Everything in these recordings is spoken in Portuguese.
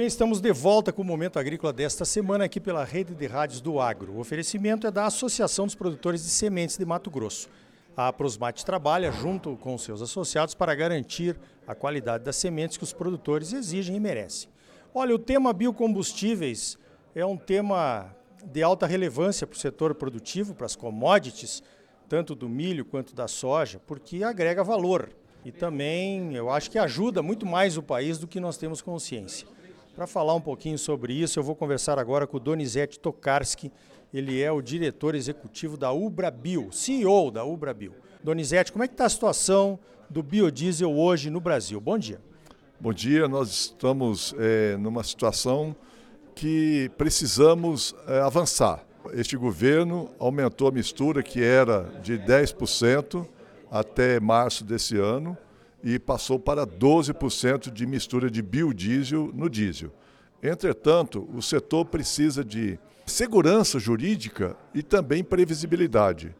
bem, estamos de volta com o Momento Agrícola desta semana aqui pela Rede de Rádios do Agro. O oferecimento é da Associação dos Produtores de Sementes de Mato Grosso. A Prosmate trabalha junto com seus associados para garantir a qualidade das sementes que os produtores exigem e merecem. Olha, o tema biocombustíveis é um tema de alta relevância para o setor produtivo, para as commodities, tanto do milho quanto da soja, porque agrega valor. E também eu acho que ajuda muito mais o país do que nós temos consciência. Para falar um pouquinho sobre isso, eu vou conversar agora com o Donizete Tokarski. Ele é o diretor executivo da Ubrabio, CEO da Ubrabio. Donizete, como é que está a situação do biodiesel hoje no Brasil? Bom dia. Bom dia, nós estamos é, numa situação que precisamos é, avançar. Este governo aumentou a mistura que era de 10% até março desse ano e passou para 12% de mistura de biodiesel no diesel. Entretanto, o setor precisa de segurança jurídica e também previsibilidade.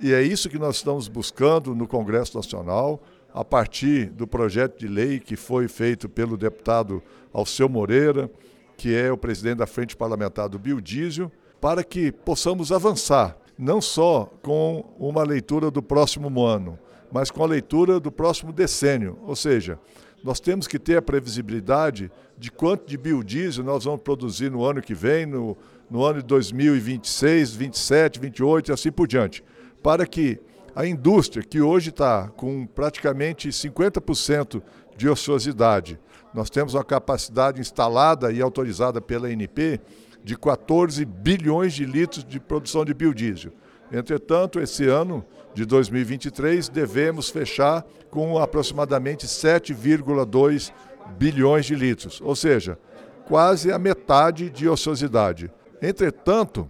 E é isso que nós estamos buscando no Congresso Nacional, a partir do projeto de lei que foi feito pelo deputado Alceu Moreira, que é o presidente da Frente Parlamentar do Biodiesel, para que possamos avançar, não só com uma leitura do próximo ano, mas com a leitura do próximo decênio. Ou seja, nós temos que ter a previsibilidade de quanto de biodiesel nós vamos produzir no ano que vem, no, no ano de 2026, 27, 28 e assim por diante, para que a indústria, que hoje está com praticamente 50% de ociosidade, nós temos uma capacidade instalada e autorizada pela ANP de 14 bilhões de litros de produção de biodiesel. Entretanto, esse ano de 2023 devemos fechar com aproximadamente 7,2 bilhões de litros, ou seja, quase a metade de ociosidade. Entretanto,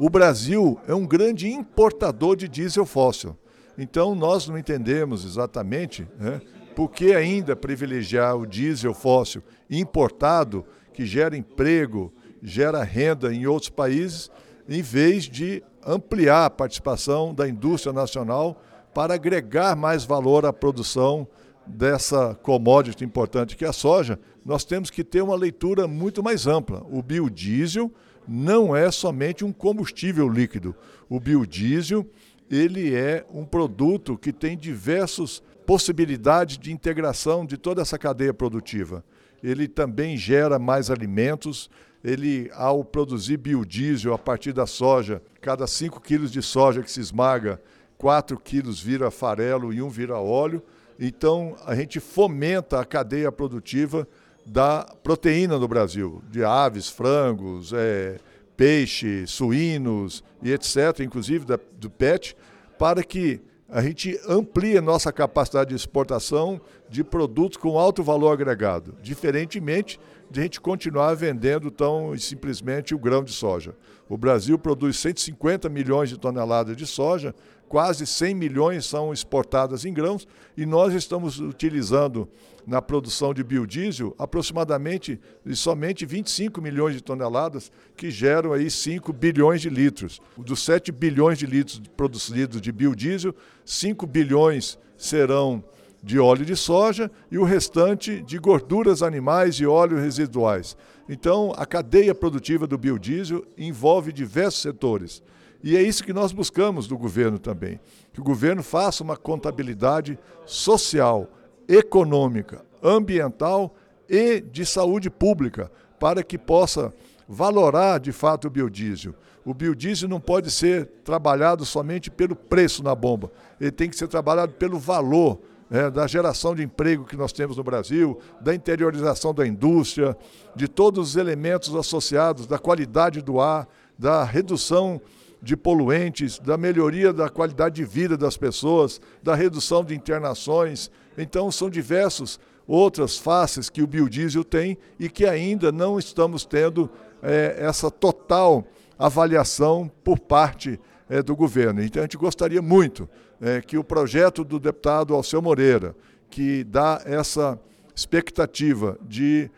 o Brasil é um grande importador de diesel fóssil. Então, nós não entendemos exatamente né, por que ainda privilegiar o diesel fóssil importado, que gera emprego, gera renda em outros países, em vez de ampliar a participação da indústria nacional para agregar mais valor à produção dessa commodity importante que é a soja, nós temos que ter uma leitura muito mais ampla. O biodiesel não é somente um combustível líquido. O biodiesel, ele é um produto que tem diversas possibilidades de integração de toda essa cadeia produtiva. Ele também gera mais alimentos, ele, ao produzir biodiesel a partir da soja, cada 5 quilos de soja que se esmaga, 4 quilos vira farelo e um vira óleo. Então, a gente fomenta a cadeia produtiva da proteína no Brasil, de aves, frangos, é, peixe, suínos e etc., inclusive da, do PET, para que a gente amplie a nossa capacidade de exportação de produtos com alto valor agregado, diferentemente de a gente continuar vendendo tão simplesmente o grão de soja. O Brasil produz 150 milhões de toneladas de soja, quase 100 milhões são exportadas em grãos e nós estamos utilizando na produção de biodiesel aproximadamente e somente 25 milhões de toneladas, que geram aí 5 bilhões de litros. Dos 7 bilhões de litros produzidos de biodiesel, 5 bilhões serão de óleo de soja e o restante de gorduras animais e óleos residuais. Então, a cadeia produtiva do biodiesel envolve diversos setores. E é isso que nós buscamos do governo também: que o governo faça uma contabilidade social, econômica, ambiental e de saúde pública, para que possa valorar de fato o biodiesel. O biodiesel não pode ser trabalhado somente pelo preço na bomba, ele tem que ser trabalhado pelo valor é, da geração de emprego que nós temos no Brasil, da interiorização da indústria, de todos os elementos associados, da qualidade do ar, da redução de poluentes, da melhoria da qualidade de vida das pessoas, da redução de internações. Então, são diversos outras faces que o biodiesel tem e que ainda não estamos tendo é, essa total avaliação por parte é, do governo. Então, a gente gostaria muito é, que o projeto do deputado Alceu Moreira, que dá essa expectativa de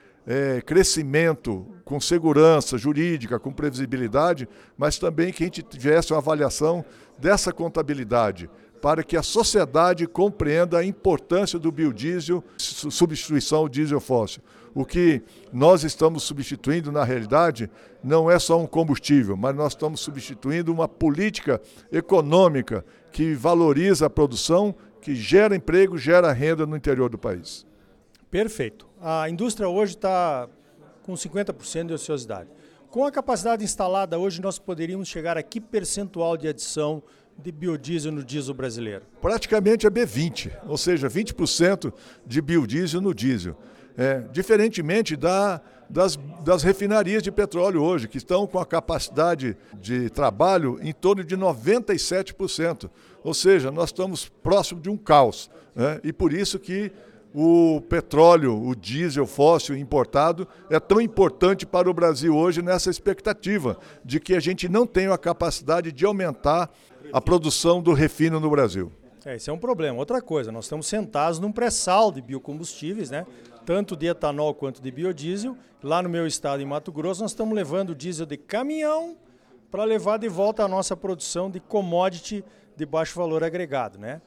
crescimento com segurança jurídica, com previsibilidade, mas também que a gente tivesse uma avaliação dessa contabilidade para que a sociedade compreenda a importância do biodiesel, substituição ao diesel fóssil. O que nós estamos substituindo, na realidade, não é só um combustível, mas nós estamos substituindo uma política econômica que valoriza a produção, que gera emprego, gera renda no interior do país. Perfeito. A indústria hoje está com 50% de ociosidade. Com a capacidade instalada hoje, nós poderíamos chegar a que percentual de adição de biodiesel no diesel brasileiro? Praticamente a B20, ou seja, 20% de biodiesel no diesel. É, diferentemente da, das, das refinarias de petróleo hoje, que estão com a capacidade de trabalho em torno de 97%. Ou seja, nós estamos próximo de um caos. Né? E por isso que o petróleo, o diesel fóssil importado é tão importante para o Brasil hoje nessa expectativa de que a gente não tenha a capacidade de aumentar a produção do refino no Brasil. É, esse é um problema. Outra coisa, nós estamos sentados num pré-sal de biocombustíveis, né? tanto de etanol quanto de biodiesel. Lá no meu estado, em Mato Grosso, nós estamos levando diesel de caminhão para levar de volta a nossa produção de commodity de baixo valor agregado. Né?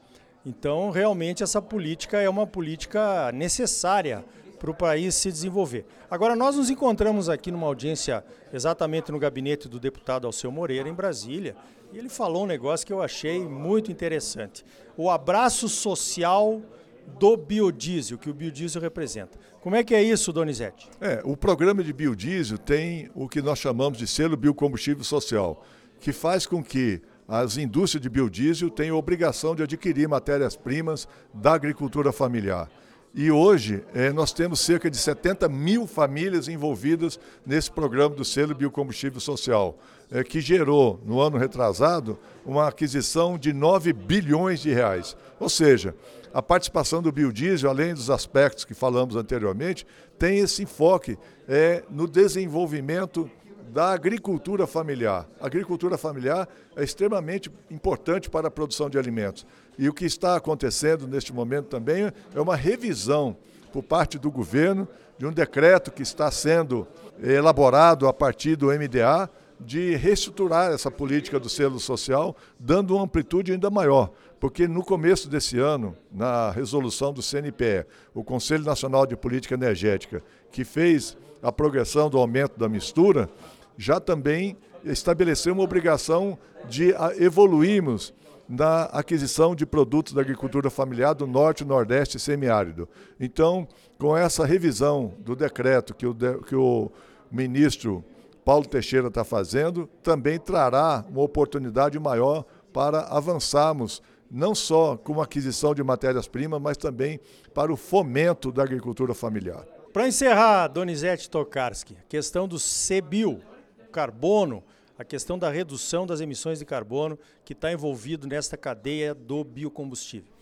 Então, realmente, essa política é uma política necessária para o país se desenvolver. Agora, nós nos encontramos aqui numa audiência exatamente no gabinete do deputado Alceu Moreira, em Brasília, e ele falou um negócio que eu achei muito interessante. O abraço social do biodiesel, que o biodiesel representa. Como é que é isso, Donizete? É, o programa de biodiesel tem o que nós chamamos de selo biocombustível social, que faz com que as indústrias de biodiesel têm obrigação de adquirir matérias-primas da agricultura familiar. E hoje eh, nós temos cerca de 70 mil famílias envolvidas nesse programa do selo biocombustível social, eh, que gerou, no ano retrasado, uma aquisição de 9 bilhões de reais. Ou seja, a participação do biodiesel, além dos aspectos que falamos anteriormente, tem esse enfoque eh, no desenvolvimento da agricultura familiar. A agricultura familiar é extremamente importante para a produção de alimentos. E o que está acontecendo neste momento também é uma revisão por parte do governo de um decreto que está sendo elaborado a partir do MDA de reestruturar essa política do selo social, dando uma amplitude ainda maior. Porque no começo desse ano, na resolução do CNPE, o Conselho Nacional de Política Energética, que fez a progressão do aumento da mistura, já também estabeleceu uma obrigação de evoluirmos na aquisição de produtos da agricultura familiar do norte, nordeste e semiárido. Então, com essa revisão do decreto que o, que o ministro Paulo Teixeira está fazendo, também trará uma oportunidade maior para avançarmos não só com a aquisição de matérias-primas, mas também para o fomento da agricultura familiar. Para encerrar, Donizete Tokarski, questão do CBIL, carbono, a questão da redução das emissões de carbono que está envolvido nesta cadeia do biocombustível.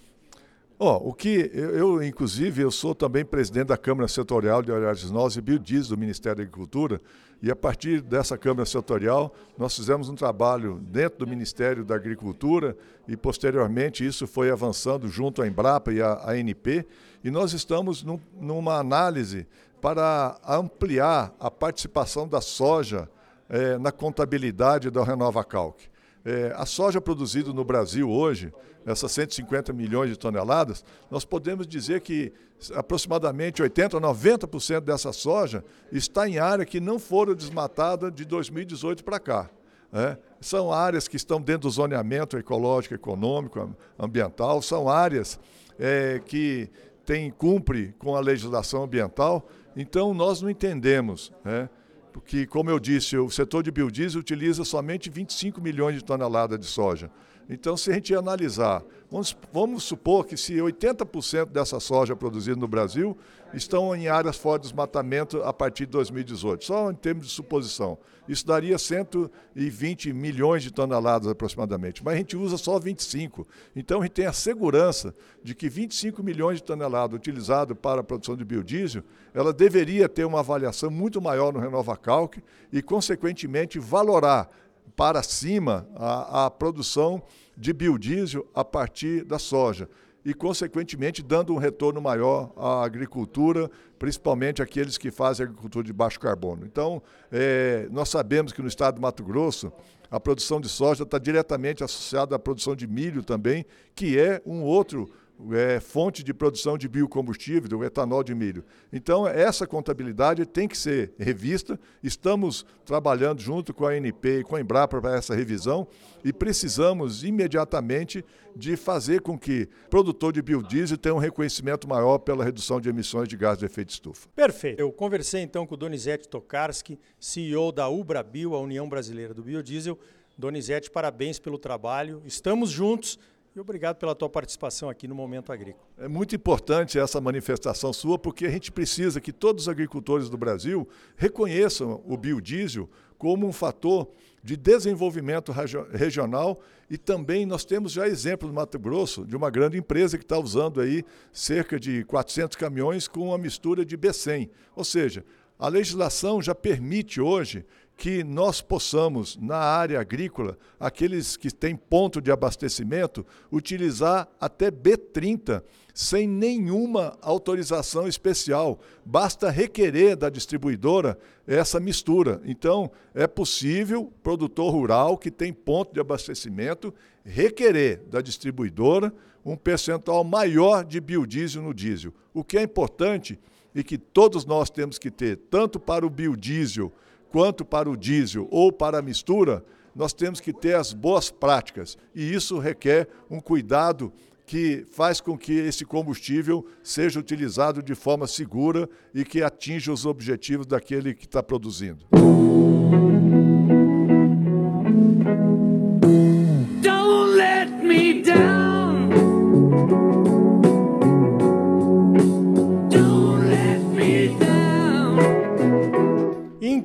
Oh, o que eu, eu, inclusive, eu sou também presidente da Câmara Setorial de Oleaginosas e Biodiesel do Ministério da Agricultura, e a partir dessa Câmara Setorial, nós fizemos um trabalho dentro do Ministério da Agricultura e, posteriormente, isso foi avançando junto à Embrapa e à ANP, e nós estamos num, numa análise para ampliar a participação da soja é, na contabilidade da Renova Calc. É, a soja produzida no Brasil hoje, essas 150 milhões de toneladas, nós podemos dizer que aproximadamente 80% a 90% dessa soja está em área que não foram desmatadas de 2018 para cá. É, são áreas que estão dentro do zoneamento ecológico, econômico, ambiental, são áreas é, que tem, cumpre com a legislação ambiental, então nós não entendemos. É, porque, como eu disse, o setor de biodiesel utiliza somente 25 milhões de toneladas de soja. Então, se a gente analisar, vamos, vamos supor que se 80% dessa soja produzida no Brasil estão em áreas fora de desmatamento a partir de 2018, só em termos de suposição. Isso daria 120 milhões de toneladas aproximadamente, mas a gente usa só 25. Então, a gente tem a segurança de que 25 milhões de toneladas utilizadas para a produção de biodiesel, ela deveria ter uma avaliação muito maior no Renova Calc e, consequentemente, valorar para cima a, a produção de biodiesel a partir da soja. e, consequentemente, dando um retorno maior à agricultura, principalmente aqueles que fazem agricultura de baixo carbono. Então, é, nós sabemos que no estado do Mato Grosso, a produção de soja está diretamente associada à produção de milho também, que é um outro é, fonte de produção de biocombustível, do etanol de milho. Então, essa contabilidade tem que ser revista. Estamos trabalhando junto com a ANP e com a Embrapa para essa revisão e precisamos imediatamente de fazer com que o produtor de biodiesel tenha um reconhecimento maior pela redução de emissões de gás de efeito de estufa. Perfeito. Eu conversei então com o Donizete Tokarski, CEO da Ubrabio, a União Brasileira do Biodiesel. Donizete, parabéns pelo trabalho. Estamos juntos e obrigado pela tua participação aqui no Momento Agrícola. É muito importante essa manifestação sua, porque a gente precisa que todos os agricultores do Brasil reconheçam o biodiesel como um fator de desenvolvimento regional e também nós temos já exemplo no Mato Grosso de uma grande empresa que está usando aí cerca de 400 caminhões com uma mistura de B100. Ou seja, a legislação já permite hoje que nós possamos, na área agrícola, aqueles que têm ponto de abastecimento, utilizar até B30 sem nenhuma autorização especial. Basta requerer da distribuidora essa mistura. Então, é possível, produtor rural que tem ponto de abastecimento, requerer da distribuidora um percentual maior de biodiesel no diesel. O que é importante e que todos nós temos que ter, tanto para o biodiesel quanto para o diesel ou para a mistura, nós temos que ter as boas práticas. E isso requer um cuidado que faz com que esse combustível seja utilizado de forma segura e que atinja os objetivos daquele que está produzindo.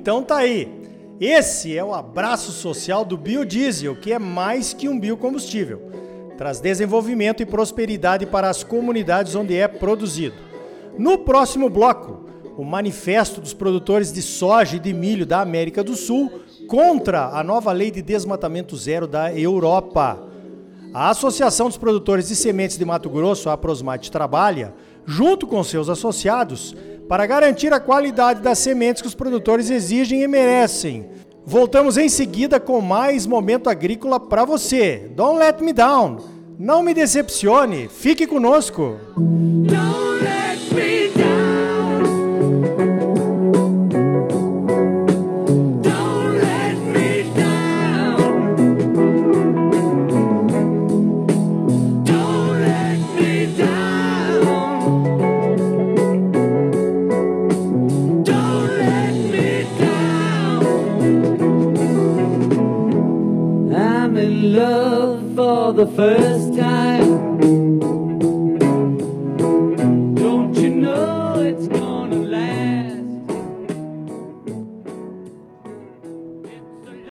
Então tá aí. Esse é o abraço social do biodiesel, que é mais que um biocombustível. Traz desenvolvimento e prosperidade para as comunidades onde é produzido. No próximo bloco, o manifesto dos produtores de soja e de milho da América do Sul contra a nova lei de desmatamento zero da Europa. A Associação dos Produtores de Sementes de Mato Grosso, a Prosmate, trabalha, junto com seus associados, para garantir a qualidade das sementes que os produtores exigem e merecem. Voltamos em seguida com mais momento agrícola para você. Don't let me down. Não me decepcione. Fique conosco. Don't